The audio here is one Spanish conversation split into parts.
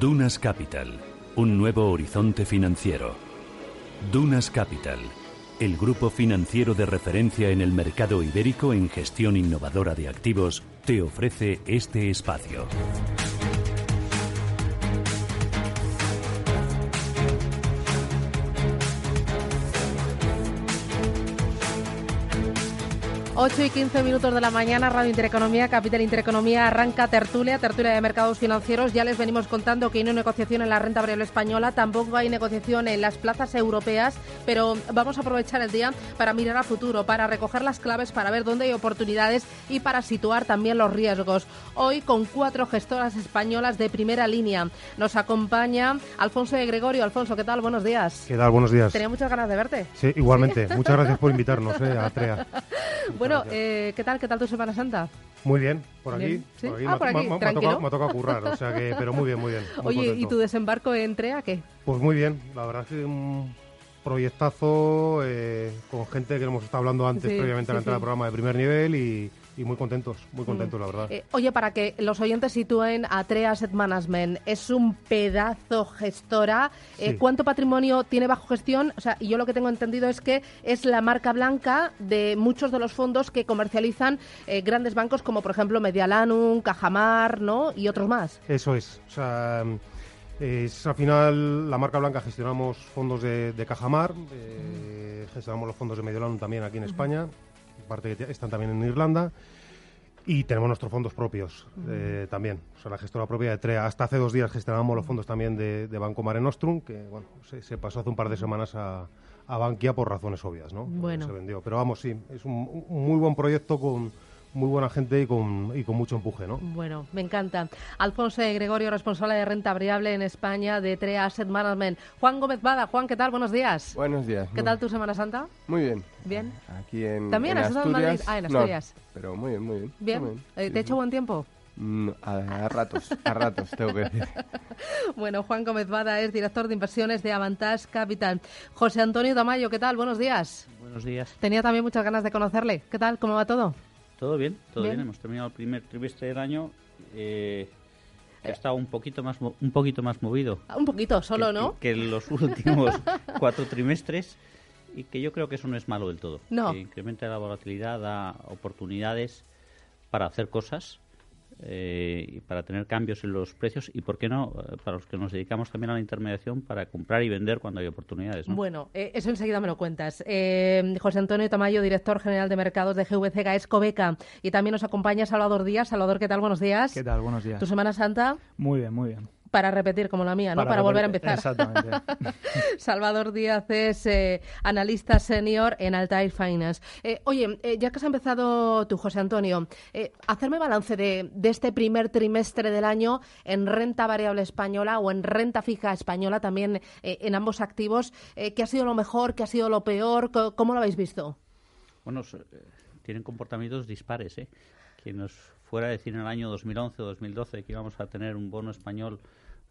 Dunas Capital, un nuevo horizonte financiero. Dunas Capital, el grupo financiero de referencia en el mercado ibérico en gestión innovadora de activos, te ofrece este espacio. 8 y 15 minutos de la mañana, Radio Intereconomía, Capital Intereconomía, arranca tertulia, tertulia de mercados financieros. Ya les venimos contando que no hay negociación en la renta variable española, tampoco hay negociación en las plazas europeas, pero vamos a aprovechar el día para mirar a futuro, para recoger las claves, para ver dónde hay oportunidades y para situar también los riesgos. Hoy con cuatro gestoras españolas de primera línea. Nos acompaña Alfonso de Gregorio. Alfonso, ¿qué tal? Buenos días. ¿Qué tal? Buenos días. Tenía muchas ganas de verte. Sí, igualmente. Muchas gracias por invitarnos eh, a TREA. Bueno, eh, ¿qué tal? ¿Qué tal tu Semana Santa? Muy bien, por aquí. ¿Sí? Por aquí, Ah, me, por aquí, me- me ha tranquilo. tocado, me ha tocado currar, o sea que, pero muy bien, muy bien. muy Oye, ¿y tu desembarco en TREA qué? Pues muy bien, la verdad es que un proyectazo eh, con gente que hemos estado hablando antes Sí, previamente a la sí, entrada sí. al programa de primer nivel y, y muy contentos, muy contentos, la verdad. Eh, oye, para que los oyentes sitúen a TREA Asset Management, es un pedazo gestora. Eh, Sí. ¿Cuánto patrimonio tiene bajo gestión? O sea, yo lo que tengo entendido es que es la marca blanca de muchos de los fondos que comercializan eh, grandes bancos como, por ejemplo, Medialanum, Cajamar, ¿no? Y otros más. Eso es. O sea, es al final la marca blanca gestionamos fondos de, de Cajamar, gestionamos los fondos de Mediolanum también aquí en España, parte que están también en Irlanda. Y tenemos nuestros fondos propios eh, también, o sea, la gestora propia de TREA. Hasta hace dos días gestionábamos los fondos también de, de Banco Mare Nostrum, que bueno, se, se pasó hace un par de semanas a, a Bankia por razones obvias, ¿no? Bueno. Se vendió. Pero vamos, sí, es un, un muy buen proyecto con muy buena gente y con, y con mucho empuje, ¿no? Bueno, me encanta. Alfonso de Gregorio, responsable de renta variable en España de TREA Asset Management. Juan Gómez Bada. Juan, ¿qué tal? Buenos días. Buenos días. ¿Qué tal tu Semana Santa? Muy bien. Bien. Aquí en, ¿También en has estado en. Madrid? Ah, en No, Asturias. pero muy bien, muy bien. Bien. Muy Eh, ¿Te sí. he hecho buen tiempo? Mm, a, a ratos, a ratos, tengo que decir. Bueno, Juan Gómez Bada es director de inversiones de Avantage Capital. José Antonio Tamayo, ¿qué tal? Buenos días. Buenos días. Tenía también muchas ganas de conocerle. ¿Qué tal? ¿Cómo va todo? ¿Todo bien? Todo Bien. bien. Hemos terminado el primer trimestre del año. Eh, ha estado un poquito más un poquito más movido Ah, Un poquito, solo, que, ¿no? que, que en los últimos cuatro trimestres y que yo creo que eso no es malo del todo. No. Que incrementa la volatilidad, da oportunidades para hacer cosas eh, y para tener cambios en los precios y, ¿por qué no?, eh, para los que nos dedicamos también a la intermediación, para comprar y vender cuando hay oportunidades. ¿no? Bueno, eh, eso enseguida me lo cuentas. Eh, José Antonio Tamayo, director general de mercados de GVC Gaesco Beca. Y también nos acompaña Salvador Díaz. Salvador, ¿qué tal? Buenos días. ¿Qué tal? Buenos días. ¿Tu Semana Santa? Muy bien, muy bien. Para repetir como la mía, ¿no? Para, volver a empezar. Exactamente. Salvador Díaz es eh, analista senior en Altair Finance. Eh, oye, eh, ya que has empezado tú, José Antonio, eh, hacerme balance de, de este primer trimestre del año en renta variable española o en renta fija española, también eh, en ambos activos. Eh, ¿Qué ha sido lo mejor? ¿Qué ha sido lo peor? ¿Cómo lo habéis visto? Bueno, tienen comportamientos dispares, ¿eh? Quien nos fuera a decir en el año 2011 o 2012 que íbamos a tener un bono español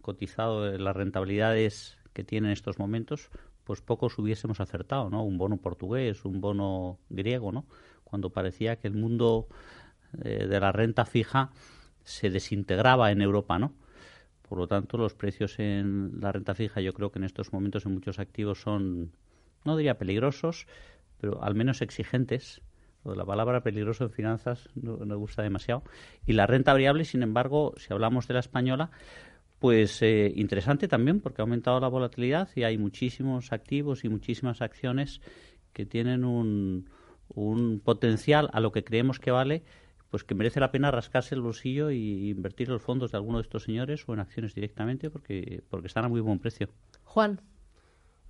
cotizado de las rentabilidades que tiene en estos momentos, pues pocos hubiésemos acertado, ¿no? Un bono portugués, un bono griego, ¿no? Cuando parecía que el mundo eh, de la renta fija se desintegraba en Europa, ¿no? Por lo tanto, los precios en la renta fija yo creo que en estos momentos en muchos activos son, no diría peligrosos, pero al menos exigentes. La palabra peligroso en finanzas no me gusta demasiado. Y la renta variable, sin embargo, si hablamos de la española, pues eh, interesante también porque ha aumentado la volatilidad y hay muchísimos activos y muchísimas acciones que tienen un, un potencial a lo que creemos que vale, pues que merece la pena rascarse el bolsillo y invertir los fondos de alguno de estos señores o en acciones directamente porque, porque están a muy buen precio. Juan.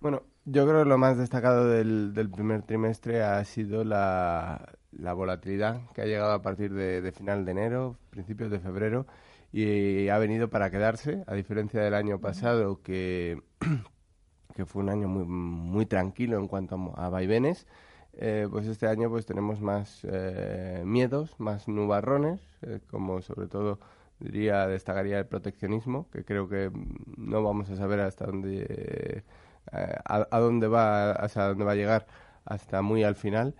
Bueno, yo creo que lo más destacado del, del primer trimestre ha sido la, la, volatilidad que ha llegado a partir de, de, final de enero, principios de febrero, y ha venido para quedarse, a diferencia del año pasado, que, que fue un año muy, muy tranquilo en cuanto a, vaivenes. Eh, pues este año pues tenemos más eh, miedos, más nubarrones, eh, como sobre todo diría destacaría el proteccionismo, que creo que no vamos a saber hasta dónde a, a, dónde va hasta dónde va a llegar hasta muy al final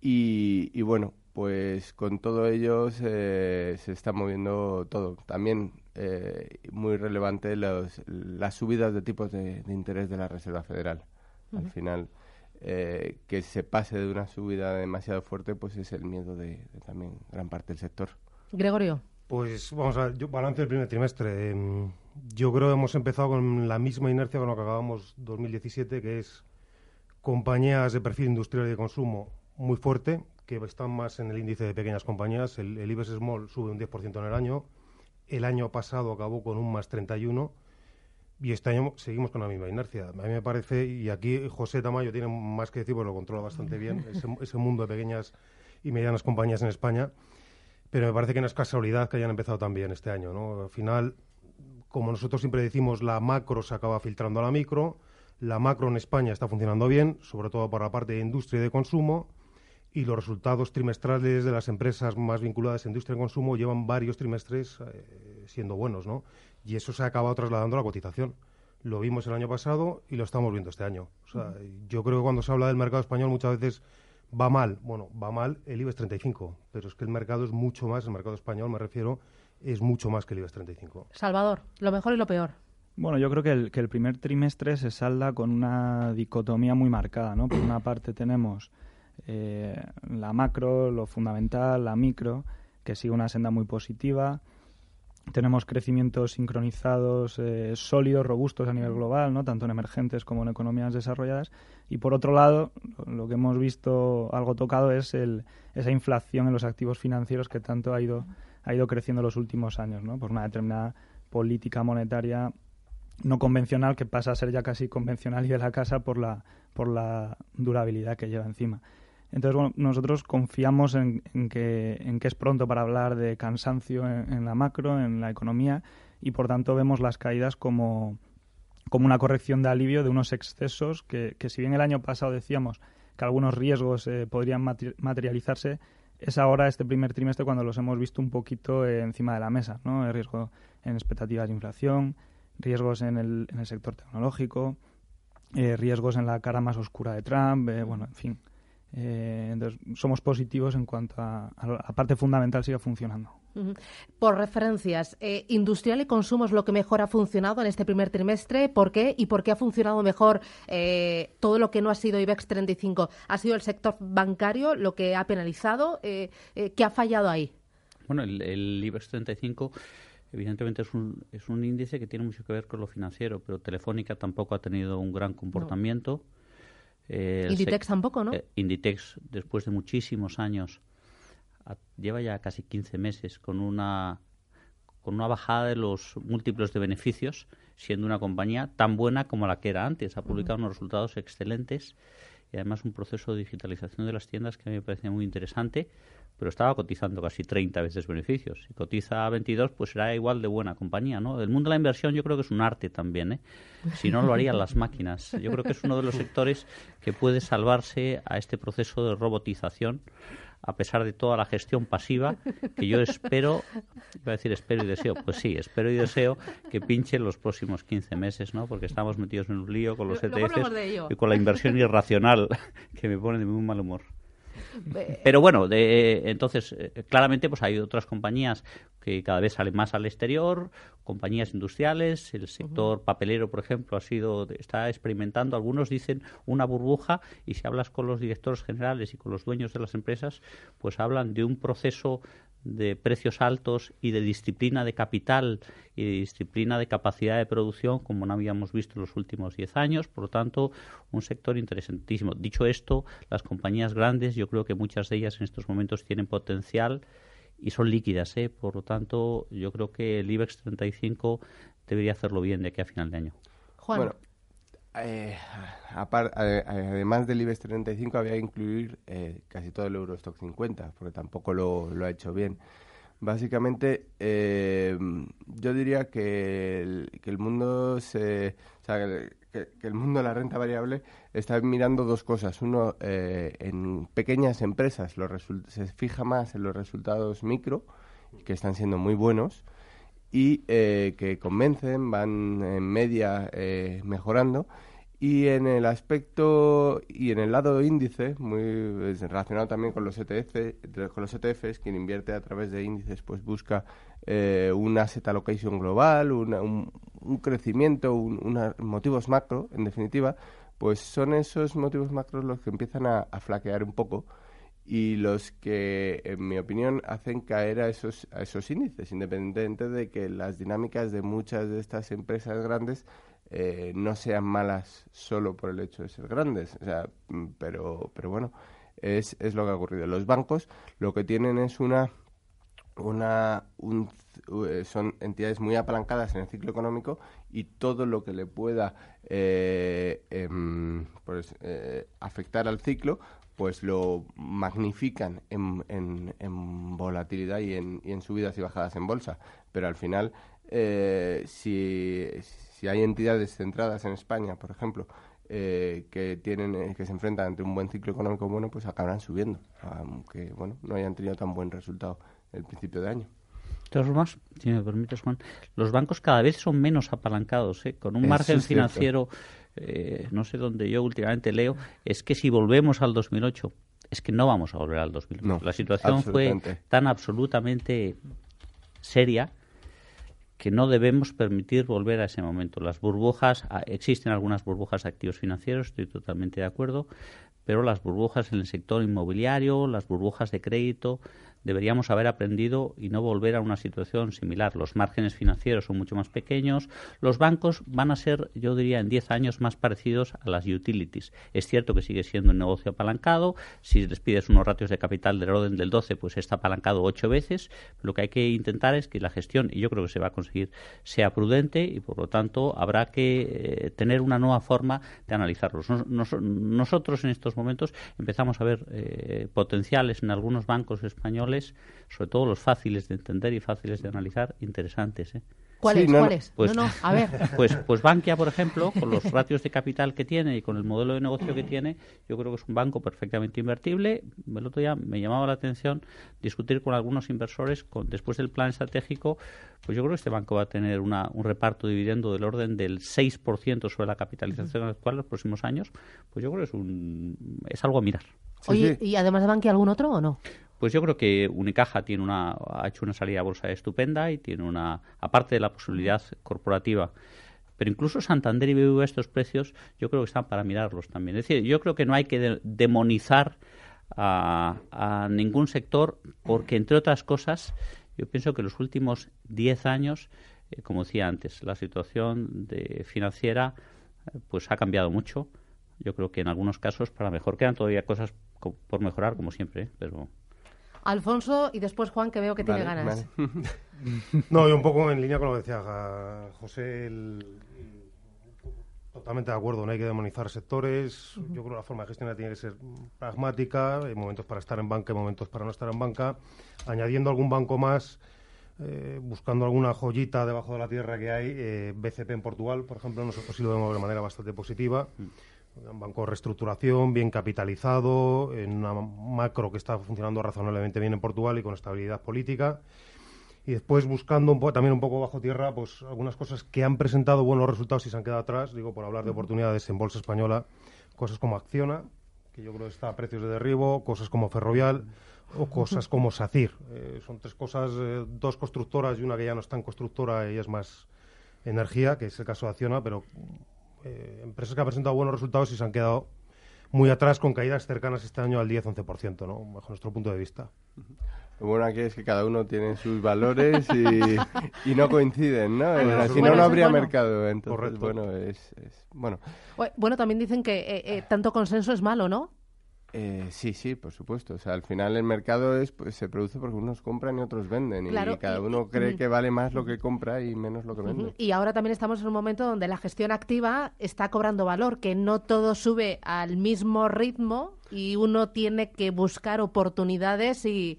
y, y bueno pues con todo ello se, se está moviendo todo. También eh, muy relevante los, las subidas de tipos de, de, interés de la Reserva Federal. Uh -huh. al final eh, que se pase de una subida demasiado fuerte pues es el miedo de, de también gran parte del sector. Gregorio. Pues vamos a ver, yo, balance del primer trimestre. Eh, yo creo que hemos empezado con la misma inercia con lo que acabamos 2017, que es compañías de perfil industrial y de consumo muy fuerte, que están más en el índice de pequeñas compañías. El, el IBEX Small sube un 10% en el año. El año pasado acabó con un más 31 y este año seguimos con la misma inercia. A mí me parece, y aquí José Tamayo tiene más que decir, porque lo controla bastante bien, ese, ese mundo de pequeñas y medianas compañías en España pero me parece que no es casualidad que hayan empezado también este año. ¿no? Al final, como nosotros siempre decimos, la macro se acaba filtrando a la micro. La macro en España está funcionando bien, sobre todo por la parte de industria y de consumo. Y los resultados trimestrales de las empresas más vinculadas a industria y consumo llevan varios trimestres eh, siendo buenos. ¿no? Y eso se ha acabado trasladando a la cotización. Lo vimos el año pasado y lo estamos viendo este año. O sea, uh -huh. Yo creo que cuando se habla del mercado español muchas veces va mal, bueno, va mal el IBEX 35, pero es que el mercado es mucho más, el mercado español me refiero, es mucho más que el IBEX 35. Salvador, lo mejor y lo peor. Bueno, yo creo que el, que el primer trimestre se salda con una dicotomía muy marcada, ¿no? Por una parte tenemos eh, la macro, lo fundamental, la micro, que sigue una senda muy positiva, tenemos crecimientos sincronizados, eh, sólidos, robustos a nivel global, ¿no? tanto en emergentes como en economías desarrolladas. Y por otro lado, lo que hemos visto algo tocado es el, esa inflación en los activos financieros que tanto ha ido, ha ido creciendo en los últimos años, ¿no? por una determinada política monetaria no convencional que pasa a ser ya casi convencional y de la casa por la, por la durabilidad que lleva encima. Entonces, bueno, nosotros confiamos en, que, es pronto para hablar de cansancio en, la macro, en la economía, y por tanto vemos las caídas como, como una corrección de alivio de unos excesos que, que, si bien el año pasado decíamos que algunos riesgos eh, podrían materializarse, es ahora este primer trimestre cuando los hemos visto un poquito eh, encima de la mesa, ¿no? El riesgo en expectativas de inflación, riesgos en el, en el sector tecnológico, eh, riesgos en la cara más oscura de Trump, bueno, en fin. Eh, entonces, somos positivos en cuanto a, a, la parte fundamental siga funcionando. Uh -huh. Por referencias, eh, industrial y consumo es lo que mejor ha funcionado en este primer trimestre. ¿Por qué? ¿Y por qué ha funcionado mejor eh, todo lo que no ha sido IBEX 35? ¿Ha sido el sector bancario lo que ha penalizado? Eh, ¿Qué ha fallado ahí? Bueno, el, el IBEX 35 evidentemente es un, es un índice que tiene mucho que ver con lo financiero, pero Telefónica tampoco ha tenido un gran comportamiento. No. Eh, Inditex tampoco, ¿no? Eh, Inditex, después de muchísimos años, a, lleva ya casi 15 meses con una, con una bajada de los múltiplos de beneficios, siendo una compañía tan buena como la que era antes. Ha publicado uh -huh. unos resultados excelentes y además un proceso de digitalización de las tiendas que a mí me parecía muy interesante, pero estaba cotizando casi 30 veces beneficios. Si cotiza a 22, pues será igual de buena compañía, ¿no? El mundo de la inversión yo creo que es un arte también, ¿eh? Si no, lo harían las máquinas. Yo creo que es uno de los sectores que puede salvarse a este proceso de robotización a pesar de toda la gestión pasiva que yo espero, iba a decir espero y deseo, pues sí, espero y deseo que pinche en los próximos 15 meses, ¿no? Porque estamos metidos en un lío con los ETFs y con la inversión irracional que me pone de muy mal humor. Pero bueno, de, entonces, eh, claramente pues hay otras compañías que cada vez salen más al exterior, compañías industriales, el sector uh -huh. papelero, por ejemplo, ha sido está experimentando, algunos dicen una burbuja y si hablas con los directores generales y con los dueños de las empresas, pues hablan de un proceso de precios altos y de disciplina de capital y de disciplina de capacidad de producción como no habíamos visto en los últimos 10 años. Por lo tanto, un sector interesantísimo. Dicho esto, las compañías grandes, yo creo que muchas de ellas en estos momentos tienen potencial y son líquidas. ¿eh? Por lo tanto, yo creo que el IBEX 35 debería hacerlo bien de aquí a final de año. Juan. Bueno, eh, además del IBEX 35 había que incluir eh, casi todo el Eurostock 50, porque tampoco lo, ha hecho bien. Básicamente, eh, yo diría que el, que el mundo se, o sea, que, el mundo de la renta variable está mirando dos cosas. Uno, eh, en pequeñas empresas se fija más en los resultados micro, que están siendo muy buenos, y eh, que convencen, van en media mejorando. Y en el aspecto y en el lado índice, muy relacionado también con los ETF, con los ETFs, quien invierte a través de índices, pues busca eh, un asset allocation global, un, crecimiento, unos motivos macro, en definitiva, pues son esos motivos macros los que empiezan a, flaquear un poco y los que, en mi opinión, hacen caer a esos, a esos índices, independientemente de que las dinámicas de muchas de estas empresas grandes eh, no sean malas solo por el hecho de ser grandes. O sea, mm, pero, pero bueno, es, es lo que ha ocurrido. Los bancos lo que tienen es una una eh, son entidades muy apalancadas en el ciclo económico y todo lo que le pueda eh, em, pues, afectar al ciclo pues lo magnifican en, en, volatilidad y en, subidas y bajadas en bolsa pero al final si, si hay entidades centradas en España, por ejemplo, eh, que tienen eh, que se enfrentan ante un buen ciclo económico bueno, pues acabarán subiendo, aunque bueno no hayan tenido tan buen resultado el principio de año. Todas formas, si me permites, Juan, los bancos cada vez son menos apalancados, ¿eh? con un margen financiero, no sé dónde yo últimamente leo, es que si volvemos al 2008, es que no vamos a volver al 2008. La situación fue tan absolutamente seria que no debemos permitir volver a ese momento. Las burbujas, ah, existen algunas burbujas de activos financieros, estoy totalmente de acuerdo, pero las burbujas en el sector inmobiliario, las burbujas de crédito, deberíamos haber aprendido y no volver a una situación similar. Los márgenes financieros son mucho más pequeños. Los bancos van a ser, yo diría, en 10 años más parecidos a las utilities. Es cierto que sigue siendo un negocio apalancado. Si les pides unos ratios de capital del orden del 12, pues está apalancado ocho veces. Lo que hay que intentar es que la gestión, y yo creo que se va a conseguir, sea prudente y, por lo tanto, habrá que eh, tener una nueva forma de analizarlos. nosotros, en estos momentos, empezamos a ver eh, potenciales en algunos bancos españoles sobre todo los fáciles de entender y fáciles de analizar, interesantes. ¿eh? ¿Cuáles? ¿Cuáles? Pues, no, no, a ver. Pues, pues Bankia, por ejemplo, con los ratios de capital que tiene y con el modelo de negocio que tiene, yo creo que es un banco perfectamente invertible. El otro día me llamaba la atención discutir con algunos inversores, con, después del plan estratégico, pues yo creo que este banco va a tener una, un reparto dividendo del orden del 6% sobre la capitalización actual en los próximos años. Pues yo creo que es, un, es algo a mirar. Oye, ¿y además de Bankia algún otro o no? Pues yo creo que Unicaja tiene una, ha hecho una salida a bolsa estupenda y tiene una, aparte de la posibilidad corporativa, pero incluso Santander y BBVA estos precios yo creo que están para mirarlos también. Es decir, yo creo que no hay que demonizar a, ningún sector porque, entre otras cosas, yo pienso que los últimos 10 años, eh, como decía antes, la situación de financiera eh, pues ha cambiado mucho. Yo creo que en algunos casos para mejor quedan todavía cosas por mejorar, como siempre, ¿eh? pero Alfonso y después Juan, que veo que tiene ganas. no, yo un poco en línea con lo que decía José, totalmente de acuerdo, no hay que demonizar sectores. Yo creo que la forma de gestionar tiene que ser pragmática, hay momentos para estar en banca, hay momentos para no estar en banca, añadiendo algún banco más. Eh, buscando alguna joyita debajo de la tierra que hay, eh, BCP en Portugal, por ejemplo, nosotros sí lo vemos de manera bastante positiva. Mm. Un banco de reestructuración, bien capitalizado, en una macro que está funcionando razonablemente bien en Portugal y con estabilidad política. Y después buscando un también un poco bajo tierra, pues algunas cosas que han presentado buenos resultados y se han quedado atrás, digo, por hablar de oportunidades en bolsa española, cosas como Acciona, que yo creo que está a precios de derribo, cosas como Ferrovial o cosas como SACIR. Eh, son tres cosas, eh, dos constructoras y una que ya no está en constructora y es más energía, que es el caso de Acciona, pero eh, empresas que han presentado buenos resultados y se han quedado muy atrás con caídas cercanas este año al 10-11%, ¿no? bajo nuestro punto de vista. Lo bueno aquí es que cada uno tiene sus valores y, no coinciden, ¿no? Ah, si no, no habría mercado. Entonces, bueno, es, bueno. Bueno, también dicen que eh, eh, tanto consenso es malo, ¿no? Eh, sí, sí, por supuesto. O sea, al final el mercado es, pues, se produce porque unos compran y otros venden. y cada uno cree que vale más lo que compra y menos lo que vende. Y ahora también estamos en un momento donde la gestión activa está cobrando valor, que no todo sube al mismo ritmo y uno tiene que buscar oportunidades y,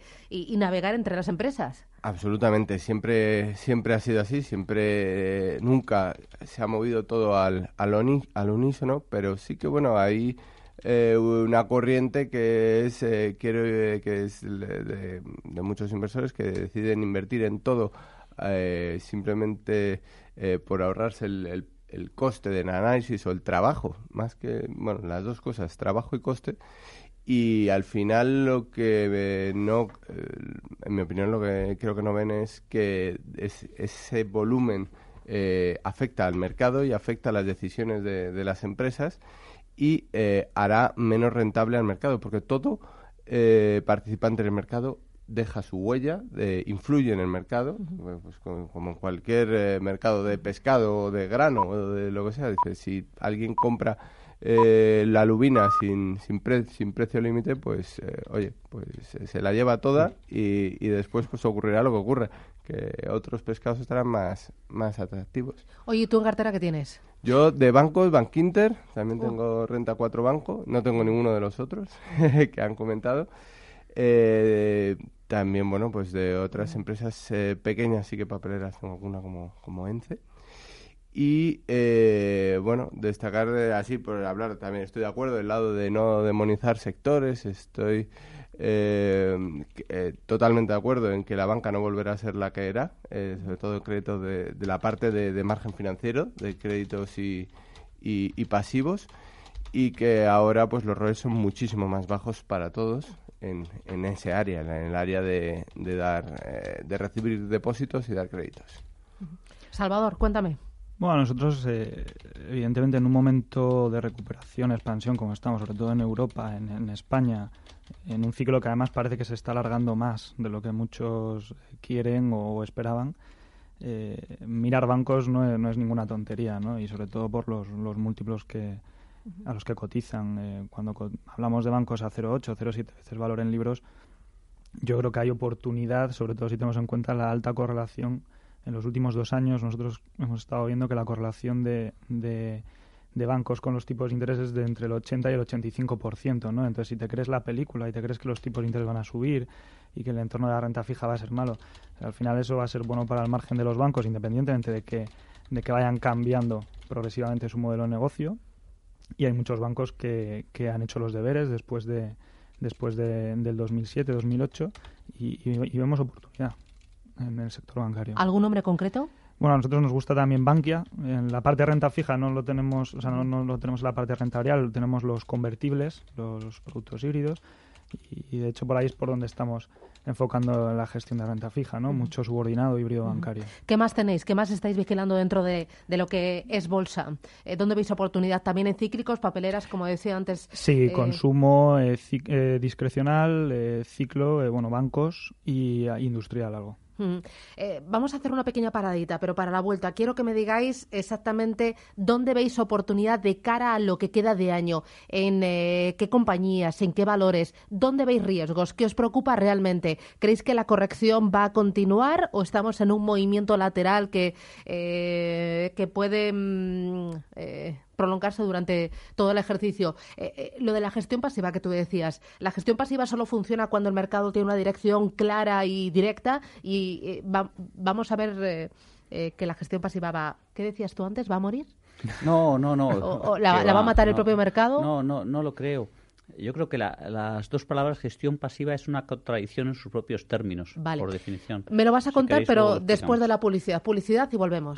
navegar entre las empresas. Absolutamente, siempre, siempre ha sido así, siempre, eh, nunca se ha movido todo al, al, al unísono, pero sí que bueno, hay eh, una corriente que es, eh, eh, que es de, muchos inversores que deciden invertir en todo simplemente por ahorrarse el, el, coste del análisis o el trabajo, más que, bueno, las dos cosas, trabajo y coste. Y al final lo que no, en mi opinión, lo que creo que no ven es que ese volumen afecta al mercado y afecta a las decisiones de, de las empresas y eh, hará menos rentable al mercado, porque todo eh, participante del mercado deja su huella, influye en el mercado, pues como, en cualquier eh, mercado de pescado o de grano o de lo que sea. Dice, si alguien compra la lubina sin, sin, sin precio límite, pues oye, pues se la lleva toda y, y, después pues ocurrirá lo que ocurre, que otros pescados estarán más, más atractivos. Oye, ¿y tú en cartera qué tienes? Yo de bancos, Bankinter, también tengo renta 4 bancos, no tengo ninguno de los otros que han comentado. Eh, también, bueno, pues de otras empresas eh, pequeñas, sí que papeleras, tengo alguna como, como ENCE. Y, eh, bueno, destacar así, por hablar, también estoy de acuerdo, del lado de no demonizar sectores, estoy eh, eh, totalmente de acuerdo en que la banca no volverá a ser la que era, eh, sobre todo créditos de, de, la parte de, margen financiero, de créditos y, y, pasivos, y que ahora pues los roles son muchísimo más bajos para todos en, en ese área, en el área de, de dar, eh, de recibir depósitos y dar créditos. Salvador, cuéntame. Bueno, nosotros, evidentemente, en un momento de recuperación, expansión, como estamos, sobre todo en Europa, en, en España, en un ciclo que además parece que se está alargando más de lo que muchos quieren o esperaban. Eh, mirar bancos no es, no es, ninguna tontería, ¿no? Y sobre todo por los, los múltiplos que a los que cotizan. Eh, cuando hablamos de bancos a 0,8, 0,7 veces valor en libros, yo creo que hay oportunidad, sobre todo si tenemos en cuenta la alta correlación. En los últimos dos años nosotros hemos estado viendo que la correlación de de bancos con los tipos de intereses de entre el 80 y el 85%, ¿no? Entonces, si te crees la película y te crees que los tipos de interés van a subir y que el entorno de la renta fija va a ser malo, al final eso va a ser bueno para el margen de los bancos, independientemente de que, de que vayan cambiando progresivamente su modelo de negocio. Y hay muchos bancos que, que han hecho los deberes después de después de, del 2007-2008 y, y vemos oportunidad en el sector bancario. ¿Algún nombre concreto? Bueno, a nosotros nos gusta también Bankia. En la parte de renta fija no lo tenemos, o sea, no, no lo tenemos en la parte de renta variable, tenemos los convertibles, los productos híbridos. Y, de hecho por ahí es por donde estamos enfocando la gestión de renta fija, ¿no? Mucho subordinado híbrido bancario. ¿Qué más tenéis? ¿Qué más estáis vigilando dentro de, de lo que es bolsa? Eh, ¿Dónde veis oportunidad? ¿También en cíclicos, papeleras, como decía antes? Sí, eh, consumo eh, discrecional, ciclo, bueno, bancos y industrial algo. Eh, vamos a hacer una pequeña paradita, pero para la vuelta quiero que me digáis exactamente dónde veis oportunidad de cara a lo que queda de año, en eh, qué compañías, en qué valores, dónde veis riesgos, qué os preocupa realmente. ¿Creéis que la corrección va a continuar o estamos en un movimiento lateral que, eh, que puede mm, prolongarse durante todo el ejercicio. Eh, eh, lo de la gestión pasiva que tú decías, la gestión pasiva solo funciona cuando el mercado tiene una dirección clara y directa y eh, vamos a ver que la gestión pasiva va, ¿qué decías tú antes? ¿Va a morir? No, no, no. ¿O, la, va, a matar el propio mercado? No, no, no lo creo. Yo creo que las dos palabras gestión pasiva es una contradicción en sus propios términos, por definición. Me lo vas a contar, pero después de la publicidad. Publicidad y volvemos.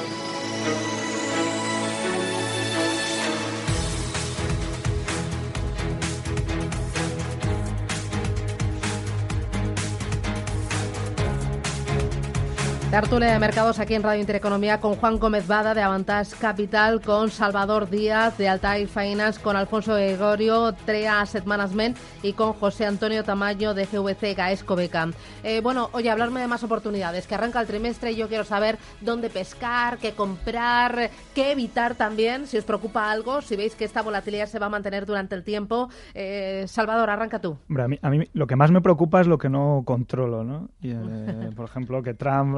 Tertulia de mercados aquí en Radio Intereconomía con Juan Gómez Bada de Avantage Capital, con Salvador Díaz de Altair Finance, con Alfonso Gregorio, Trea Asset Management y con José Antonio Tamayo de GVC Gaesco Beca. Eh, bueno, oye, hablarme de más oportunidades, que arranca el trimestre y yo quiero saber dónde pescar, qué comprar, qué evitar también, si os preocupa algo, si veis que esta volatilidad se va a mantener durante el tiempo. Eh, Salvador, arranca tú. a, mí, a mí lo que más me preocupa es lo que no controlo, ¿no? Eh, por ejemplo, que Trump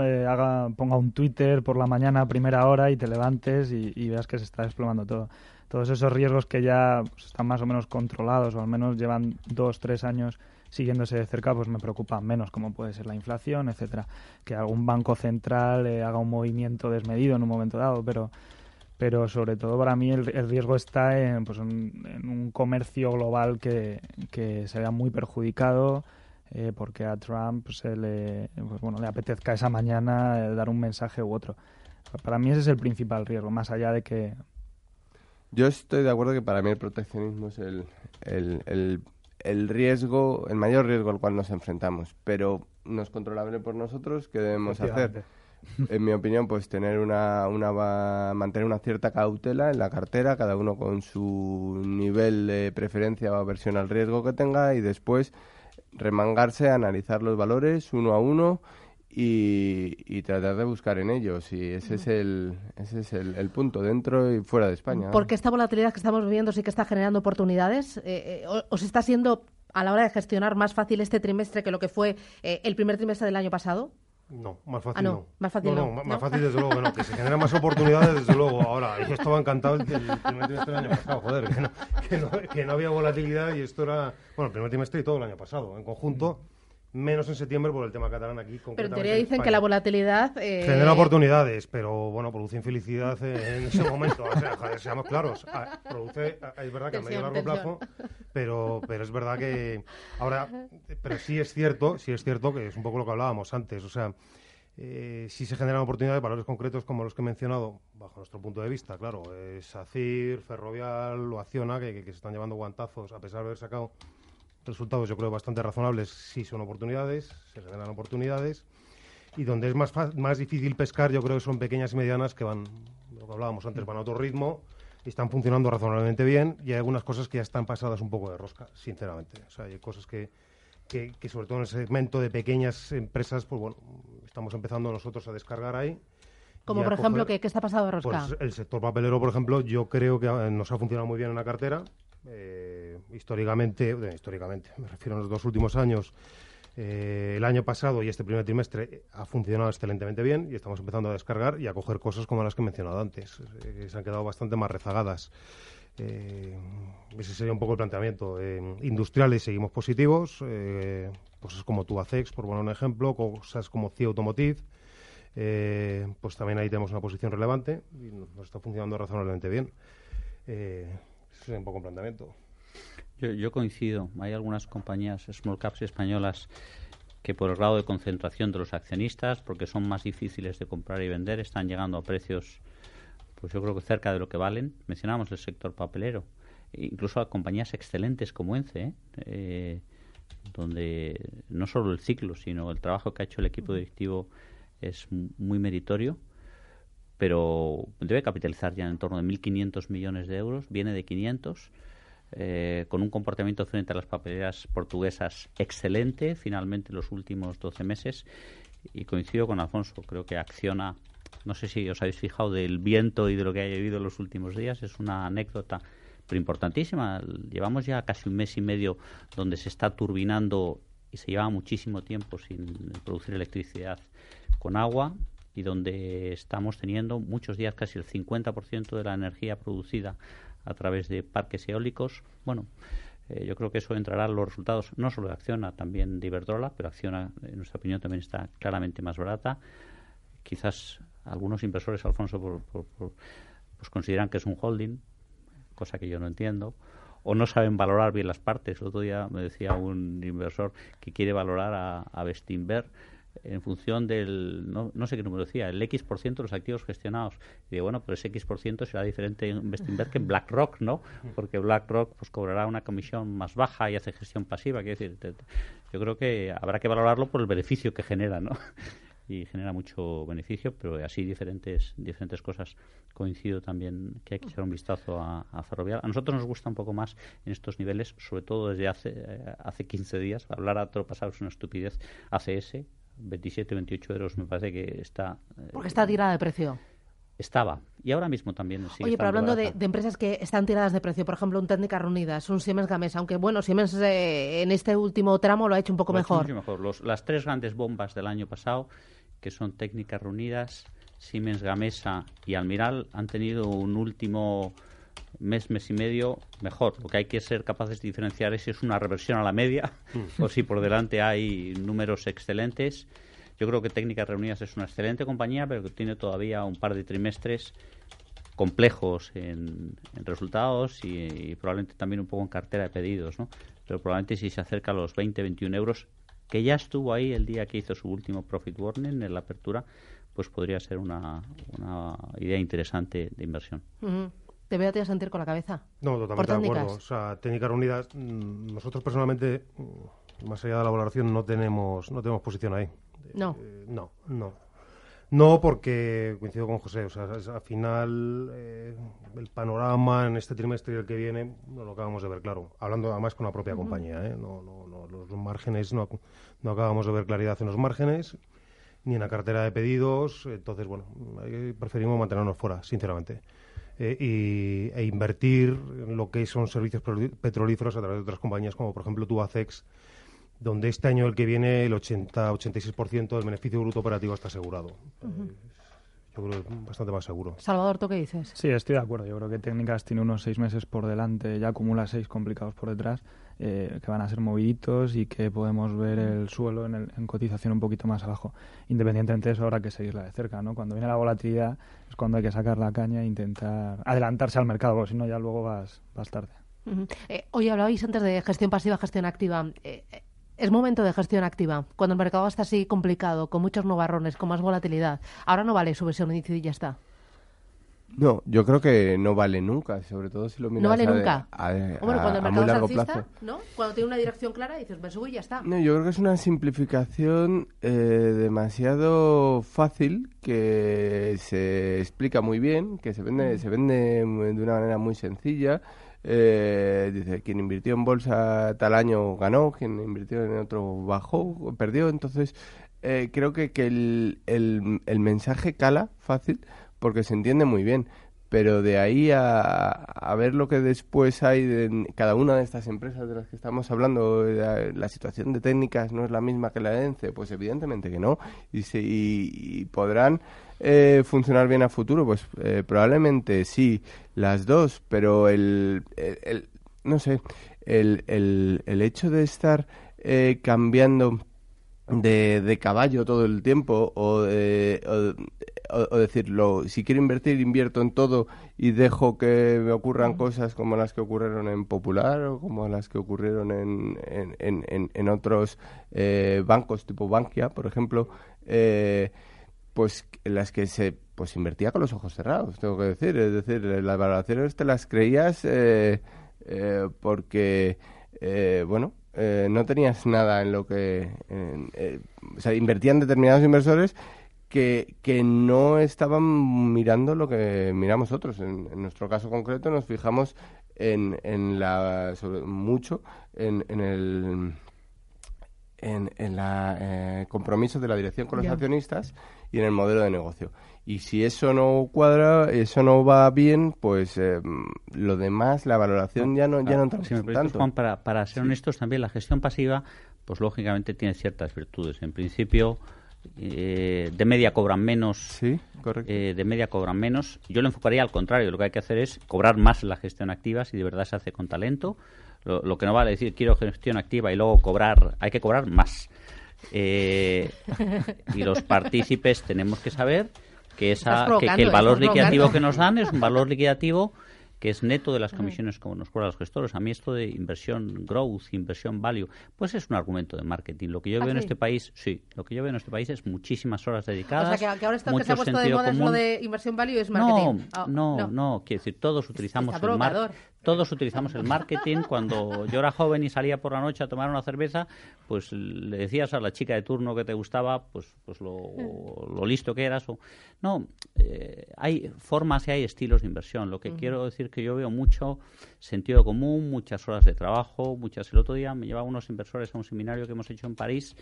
ponga un Twitter por la mañana a primera hora y te levantes y, veas que se está desplomando todo. Todos esos riesgos que ya pues, están más o menos controlados o al menos llevan dos, tres años siguiéndose de cerca, pues me preocupan menos, como puede ser la inflación, etcétera. Que algún banco central eh, haga un movimiento desmedido en un momento dado, pero pero sobre todo para mí el, riesgo está en, pues, en, un comercio global que se vea muy perjudicado, eh, porque a Trump se le, pues bueno, le apetezca esa mañana eh, dar un mensaje u otro. Para mí ese es el principal riesgo, más allá de que... Yo estoy de acuerdo que para mí el proteccionismo es el, el, el, riesgo, el mayor riesgo al cual nos enfrentamos, pero no es controlable por nosotros, ¿qué debemos hacer? en mi opinión, pues tener una, una, mantener una cierta cautela en la cartera, cada uno con su nivel de preferencia o aversión al riesgo que tenga y después remangarse, analizar los valores uno a uno y, tratar de buscar en ellos. Y ese es el, ese es el, punto, dentro y fuera de España. Porque esta volatilidad que estamos viviendo sí que está generando oportunidades. Eh, eh, ¿Os está siendo a la hora de gestionar más fácil este trimestre que lo que fue eh, el primer trimestre del año pasado? No, más fácil ah, no. Más fácil no. más fácil desde luego que que se generan más oportunidades desde luego. Ahora, yo estaba encantado el, primer trimestre del año pasado, joder, que no, que no, había volatilidad y esto era, bueno, el primer trimestre y todo el año pasado, en conjunto menos en septiembre por el tema catalán aquí. Pero en teoría dicen que la volatilidad... Eh... Genera oportunidades, pero bueno, produce infelicidad en ese momento. O sea, seamos claros, produce, es verdad que a medio largo plazo, pero, pero es verdad que ahora, pero sí es cierto, sí es cierto que es un poco lo que hablábamos antes, o sea... Eh, sí se generan oportunidades, valores concretos como los que he mencionado, bajo nuestro punto de vista, claro, es ACIR, Ferrovial o Acciona, que, que, se están llevando guantazos a pesar de haber sacado resultados yo creo bastante razonables sí son oportunidades, se generan oportunidades. Y donde es más, más difícil pescar yo creo que son pequeñas y medianas que van, lo que hablábamos antes, van a otro ritmo y están funcionando razonablemente bien y hay algunas cosas que ya están pasadas un poco de rosca, sinceramente. O sea, hay cosas que, que, sobre todo en el segmento de pequeñas empresas, pues bueno, estamos empezando nosotros a descargar ahí. Como por ejemplo, ¿qué, está pasado de rosca? Pues el sector papelero, por ejemplo, yo creo que nos ha funcionado muy bien en la cartera. Eh, históricamente, históricamente, me refiero a los dos últimos años, eh, el año pasado y este primer trimestre ha funcionado excelentemente bien y estamos empezando a descargar y a coger cosas como las que he mencionado antes, eh, que se han quedado bastante más rezagadas. ese sería un poco el planteamiento. industriales seguimos positivos, cosas como Tubacex, por poner un ejemplo, cosas como CIE Automotive, pues también ahí tenemos una posición relevante y nos está funcionando razonablemente bien. Un poco planteamiento. Yo, coincido. Hay algunas compañías small caps españolas que por el grado de concentración de los accionistas, porque son más difíciles de comprar y vender, están llegando a precios, pues yo creo que cerca de lo que valen. Mencionamos el sector papelero, incluso a compañías excelentes como ENCE, ¿eh? Eh, donde no solo el ciclo, sino el trabajo que ha hecho el equipo directivo es muy meritorio pero debe capitalizar ya en torno de 1.500 millones de euros, viene de 500, eh, con un comportamiento frente a las papeleras portuguesas excelente, finalmente los últimos 12 meses, y coincido con Alfonso, creo que acciona, no sé si os habéis fijado del viento y de lo que ha llovido en los últimos días, es una anécdota pero importantísima. Llevamos ya casi un mes y medio donde se está turbinando y se lleva muchísimo tiempo sin producir electricidad con agua y donde estamos teniendo muchos días casi el 50% de la energía producida a través de parques eólicos. Bueno, eh, yo creo que eso entrará en los resultados no solo de Acciona, también de Iberdrola, pero Acciona, en nuestra opinión, también está claramente más barata. Quizás algunos inversores, Alfonso, pues consideran que es un holding, cosa que yo no entiendo o no saben valorar bien las partes. El otro día me decía un inversor que quiere valorar a, a Bestinver en función del, no, no, sé qué número decía, el X% de los activos gestionados. Y digo, bueno, pero ese X% será diferente en Bestinberg que en BlackRock, ¿no? Porque BlackRock pues cobrará una comisión más baja y hace gestión pasiva. Quiero decir, yo creo que habrá que valorarlo por el beneficio que genera, ¿no? y genera mucho beneficio, pero así diferentes, diferentes cosas. Coincido también que hay que echar un vistazo a, Ferrovial. A nosotros nos gusta un poco más en estos niveles, sobre todo desde hace, eh, hace 15 días. Hablar a otro pasado es una estupidez. ACS, 27, 28 euros, me parece que está... Eh, Porque está tirada de precio. Estaba. Y ahora mismo también sigue Oye, pero hablando de, empresas que están tiradas de precio, por ejemplo, un Técnicas Reunidas, un Siemens Gamesa, aunque bueno, Siemens eh, en este último tramo lo ha hecho un poco mejor. mejor. las tres grandes bombas del año pasado, que son Técnicas Reunidas, Siemens Gamesa y Almiral, han tenido un último mes, mes y medio mejor. Lo que hay que ser capaces de diferenciar es si es una reversión a la media mm. o si por delante hay números excelentes. Yo creo que Técnicas Reunidas es una excelente compañía, pero que tiene todavía un par de trimestres complejos en, resultados y, probablemente también un poco en cartera de pedidos, ¿no? Pero probablemente si se acerca a los 20, 21 euros, que ya estuvo ahí el día que hizo su último profit warning en la apertura, pues podría ser una, una idea interesante de inversión. ¿Te veo a sentir con la cabeza? No, totalmente de acuerdo. O sea, Técnicas Reunidas, mm, nosotros personalmente, mm, más allá de la valoración, no tenemos, no tenemos posición ahí. No. Eh, no, no. No, porque coincido con José, o sea, al final eh, el panorama en este trimestre y el que viene no lo acabamos de ver claro. Hablando además con la propia compañía, ¿eh? no, no, no, los márgenes, no, no acabamos de ver claridad en los márgenes ni en la cartera de pedidos. Entonces, bueno, preferimos mantenernos fuera, sinceramente. Y, e invertir en lo que son servicios petrolíferos a través de otras compañías como, por ejemplo, Tubacex donde este año el que viene el 80-86% del beneficio bruto operativo está asegurado. yo creo que es bastante más seguro. Salvador, ¿tú qué dices? Sí, estoy de acuerdo. Yo creo que Técnicas tiene unos seis meses por delante, ya acumula seis complicados por detrás, eh, que van a ser moviditos y que podemos ver el suelo en, en, cotización un poquito más abajo. Independientemente de eso, habrá que seguirla de cerca. ¿no? Cuando viene la volatilidad es cuando hay que sacar la caña e intentar adelantarse al mercado, porque si no ya luego vas, vas tarde. Eh, hoy hablabais antes de gestión pasiva, gestión activa. Eh, es momento de gestión activa. Cuando el mercado está así complicado, con muchos nubarrones, con más volatilidad, ahora no vale subirse un índice y ya está. No, yo creo que no vale nunca, sobre todo si lo miras no vale a, nunca. cuando el mercado es alcista, ¿no? Cuando tiene una dirección clara dices, me subo y ya está. No, yo creo que es una simplificación eh, demasiado fácil que se explica muy bien, que se vende, mm. se vende de una manera muy sencilla eh, dice, quien invirtió en bolsa tal año ganó, quien invirtió en otro bajó, perdió. Entonces, eh, creo que, que el, el, mensaje cala fácil porque se entiende muy bien. Pero de ahí a, a ver lo que después hay de cada una de estas empresas de las que estamos hablando, la, situación de técnicas no es la misma que la de ENCE, pues evidentemente que no. Y, se, y podrán eh, funcionar bien a futuro? Pues eh, probablemente sí, las dos, pero el, el, no sé, el, el, el, hecho de estar eh, cambiando de, de, caballo todo el tiempo o, o, decirlo, si quiero invertir, invierto en todo y dejo que me ocurran cosas como las que ocurrieron en Popular o como las que ocurrieron en, en, en, en otros bancos tipo Bankia, por ejemplo. Eh, pues en las que se pues invertía con los ojos cerrados, tengo que decir. Es decir, las valoraciones te las creías eh, eh, porque, eh, bueno, no tenías nada en lo que... o sea, invertían determinados inversores que, que no estaban mirando lo que miramos otros. En, nuestro caso concreto nos fijamos en, en la... mucho en, en el en, en la eh, compromiso de la dirección con los accionistas y en el modelo de negocio. Y si eso no cuadra, eso no va bien, pues eh, lo demás, la valoración ya no ya no si tanto. Juan, para, para ser honestos, también la gestión pasiva, pues lógicamente tiene ciertas virtudes. En principio, eh, de media cobran menos. Sí, correcto. Eh, de media cobran menos. Yo lo enfocaría al contrario. Lo que hay que hacer es cobrar más la gestión activa si de verdad se hace con talento lo, que no vale decir quiero gestión activa y luego cobrar, hay que cobrar más. Eh, y los partícipes tenemos que saber que, esa, que, el valor liquidativo que nos dan es un valor liquidativo que es neto de las comisiones como nos cobran los gestores. A mí esto de inversión growth, inversión value, pues es un argumento de marketing. Lo que yo ¿Ah, veo en este país, sí, lo que yo veo en este país es muchísimas horas dedicadas. O sea, que, ahora está que se ha puesto de moda es lo de inversión value es marketing. No, no, no, quiero decir, todos utilizamos el marketing todos utilizamos el marketing. Cuando yo era joven y salía por la noche a tomar una cerveza, pues le decías a la chica de turno que te gustaba, pues, pues lo, listo que eras. O... No, eh, hay formas y hay estilos de inversión. Lo que quiero decir que yo veo mucho sentido común, muchas horas de trabajo, muchas. El otro día me llevaba unos inversores a un seminario que hemos hecho en París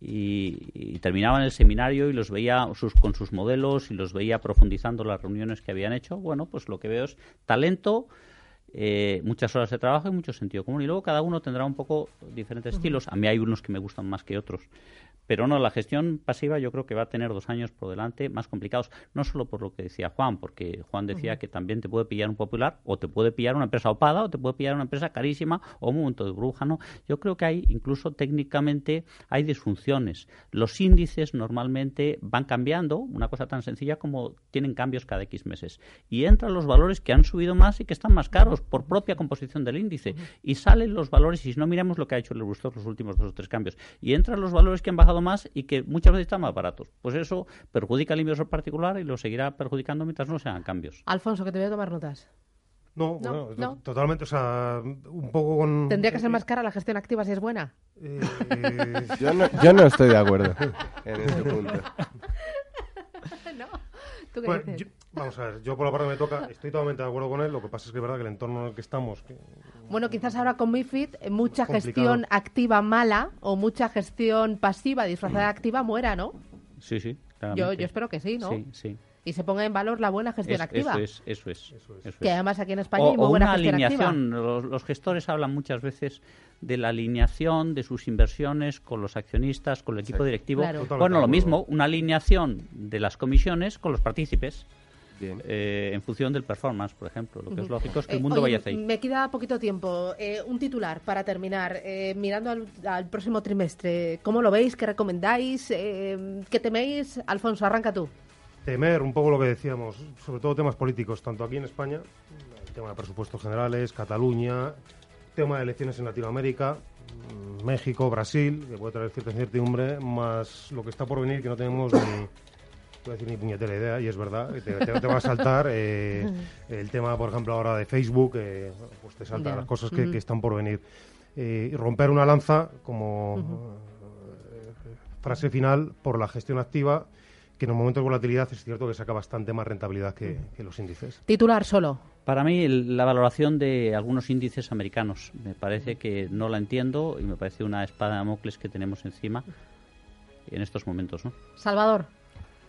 y, terminaban el seminario y los veía sus, con sus modelos y los veía profundizando las reuniones que habían hecho. Bueno, pues lo que veo es talento, eh, muchas horas de trabajo y mucho sentido común. Y luego cada uno tendrá un poco diferentes estilos. A mí hay unos que me gustan más que otros. Pero no, la gestión pasiva yo creo que va a tener dos años por delante más complicados, no solo por lo que decía Juan, porque Juan decía que también te puede pillar un popular, o te puede pillar una empresa opada, o te puede pillar una empresa carísima, o un momento de bruja, ¿no? Yo creo que hay, incluso técnicamente, hay disfunciones. Los índices normalmente van cambiando, una cosa tan sencilla como tienen cambios cada X meses. Y entran los valores que han subido más y que están más caros por propia composición del índice. Y salen los valores, y si no miremos lo que ha hecho el Eurostor los últimos dos o tres cambios, y entran los valores que han bajado más y que muchas veces están más baratos. Pues eso perjudica al inversor particular y lo seguirá perjudicando mientras no se hagan cambios. Alfonso, que te voy a tomar notas. No, bueno, totalmente, o sea, un poco con... ¿Tendría que ser más cara la gestión activa si es buena? Eh, yo, no, yo no estoy de acuerdo en ese punto. no. ¿Tú qué dices? Vamos a ver, yo por la parte que me toca estoy totalmente de acuerdo con él, lo que pasa es que es verdad que el entorno en el que estamos... Bueno, quizás ahora con MIFID eh, mucha gestión activa mala o mucha gestión pasiva disfrazada de activa muera, ¿no? Sí, sí. Yo, yo espero que sí, ¿no? Sí, sí y se ponga en valor la buena gestión activa. Eso es, eso es. Eso es. Que además aquí en España hay muy buena una gestión alineación. Los, los, gestores hablan muchas veces de la alineación de sus inversiones con los accionistas, con el equipo directivo. Bueno, lo mismo, una alineación de las comisiones con los partícipes. Eh, en función del performance, por ejemplo. Lo que es lógico es que el eh, mundo vaya hacia ahí. Me queda poquito tiempo. Eh, un titular para terminar. mirando al, próximo trimestre, ¿cómo lo veis? ¿Qué recomendáis? ¿Qué teméis? Alfonso, arranca tú. Temer un poco lo que decíamos, sobre todo temas políticos, tanto aquí en España, el tema de presupuestos generales, Cataluña, tema de elecciones en Latinoamérica, mm, México, Brasil, que puede traer cierta incertidumbre, más lo que está por venir, que no tenemos ni voy a decir ni puñetera idea, y es verdad, te, va a saltar eh, el tema, por ejemplo, ahora de Facebook, eh, pues te saltan las cosas que, están por venir. Eh, romper una lanza como frase final por la gestión activa, que en un momento de volatilidad es cierto que saca bastante más rentabilidad que, que los índices. Titular solo. Para mí, la valoración de algunos índices americanos me parece que no la entiendo y me parece una espada de Damocles que tenemos encima en estos momentos. ¿no? Salvador.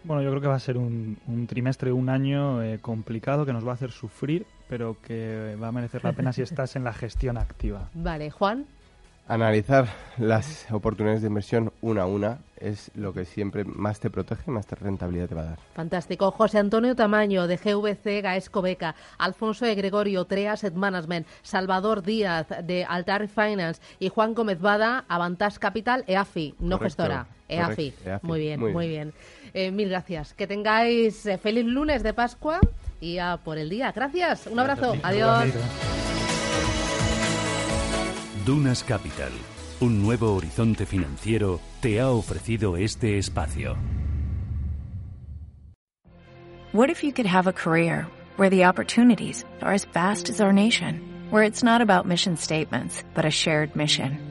Bueno, yo creo que va a ser un, trimestre, un año eh, complicado que nos va a hacer sufrir, pero que va a merecer la pena si estás en la gestión activa. Vale, Juan. Analizar las oportunidades de inversión una a una es lo que siempre más te protege y más rentabilidad te va a dar. Fantástico. José Antonio Tamaño, de GVC Gaesco Beca, Alfonso de Gregorio, Trea Asset Management, Salvador Díaz, de Altar Finance y Juan Gómez Bada, Avantage Capital, EAFI, no gestora, EAFI. Muy bien, muy, bien. Eh, mil gracias. Que tengáis eh, feliz lunes de Pascua y a por el día. Gracias. Un abrazo. Adiós. Dunas Capital, un nuevo horizonte financiero, te ha ofrecido este espacio. What if you could have a career where the opportunities are as vast as our nation, where it's not about mission statements, but a shared mission?